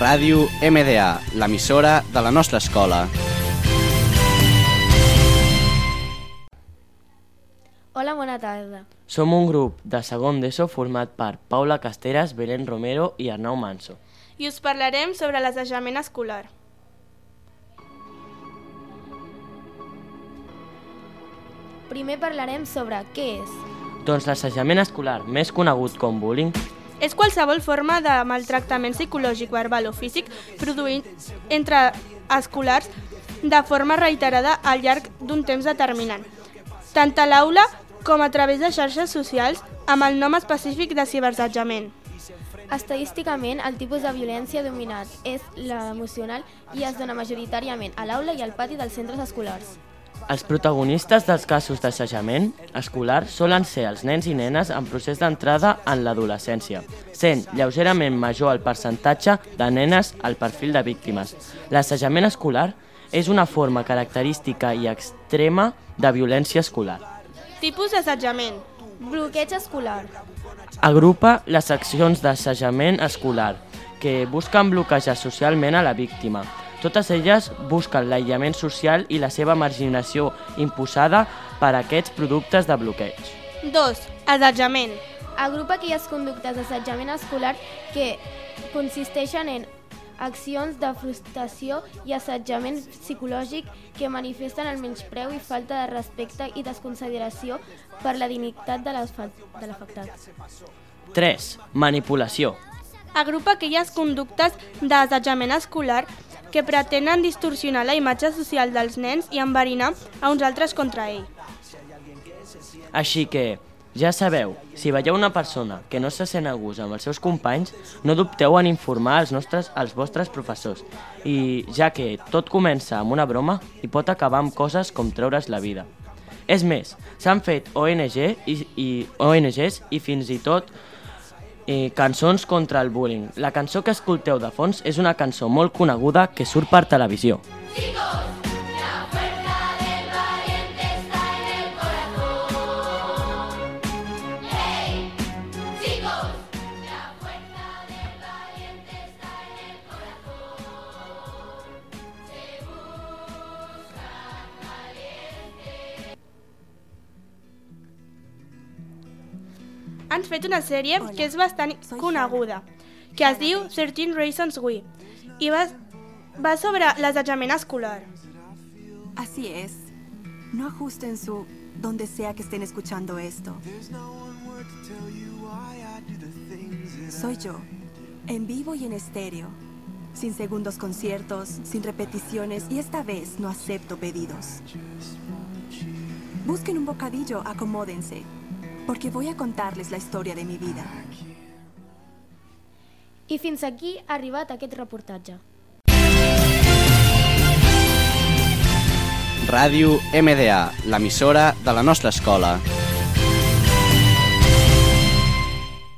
Ràdio MDA, l'emissora de la nostra escola. Hola, bona tarda. Som un grup de segon d'ESO format per Paula Casteras, Belén Romero i Arnau Manso. i us parlarem sobre l'assajament escolar. Primer parlarem sobre què és. Doncs l'assajament escolar, més conegut com bullying, És qualsevol forma de maltractament psicològic, verbal o físic produït entre escolars de forma reiterada al llarg d'un temps determinant, tant a l'aula com a través de xarxes socials amb el nom específic de ciberassetjament. Estadísticament, el tipus de violència dominat és l'emocional i es dona majoritàriament a l'aula i al pati dels centres escolars. Els protagonistes dels casos d'assajament escolar solen ser els nens i nenes en procés d'entrada en l'adolescència, sent lleugerament major el percentatge de nenes al perfil de víctimes. L'assajament escolar és una forma característica i extrema de violència escolar. Tipus d'assetjament. Bloqueig escolar. Agrupa les accions d'assajament escolar, que busquen bloquejar socialment a la víctima. Totes elles busquen l'aïllament social i la seva marginació imposada per aquests productes de bloqueig. 2. Assetjament. Agrupa aquelles conductes d'assetjament escolar que consisteixen en accions de frustració i assetjament psicològic que manifesten el menyspreu i falta de respecte i desconsideració per la dignitat de l'afectat. 3. Manipulació. Agrupa aquelles conductes d'assetjament escolar que pretenen distorsionar la imatge social dels nens i enverinar a uns altres contra ell. Així que, ja sabeu, si veieu una persona que no se sent a gust amb els seus companys, no dubteu en informar als, nostres, als vostres professors. I ja que tot comença amb una broma i pot acabar amb coses com treure's la vida. És més, s'han fet ONG i, i ONGs i fins i tot i cançons contra el bullying. La cançó que escolteu de fons és una cançó molt coneguda que surt per televisió. Han fet una sèrie que és bastant coneguda, que es diu 13 Reasons Why, i va, va sobre l'assetjament escolar. Así es. No ajusten su donde sea que estén escuchando esto. Soy yo, en vivo y en estéreo, sin segundos conciertos, sin repeticiones y esta vez no acepto pedidos. Busquen un bocadillo, acomódense, porque voy a contarles la historia de mi vida. I fins aquí ha arribat aquest reportatge. Ràdio MDA, l'emissora de la nostra escola.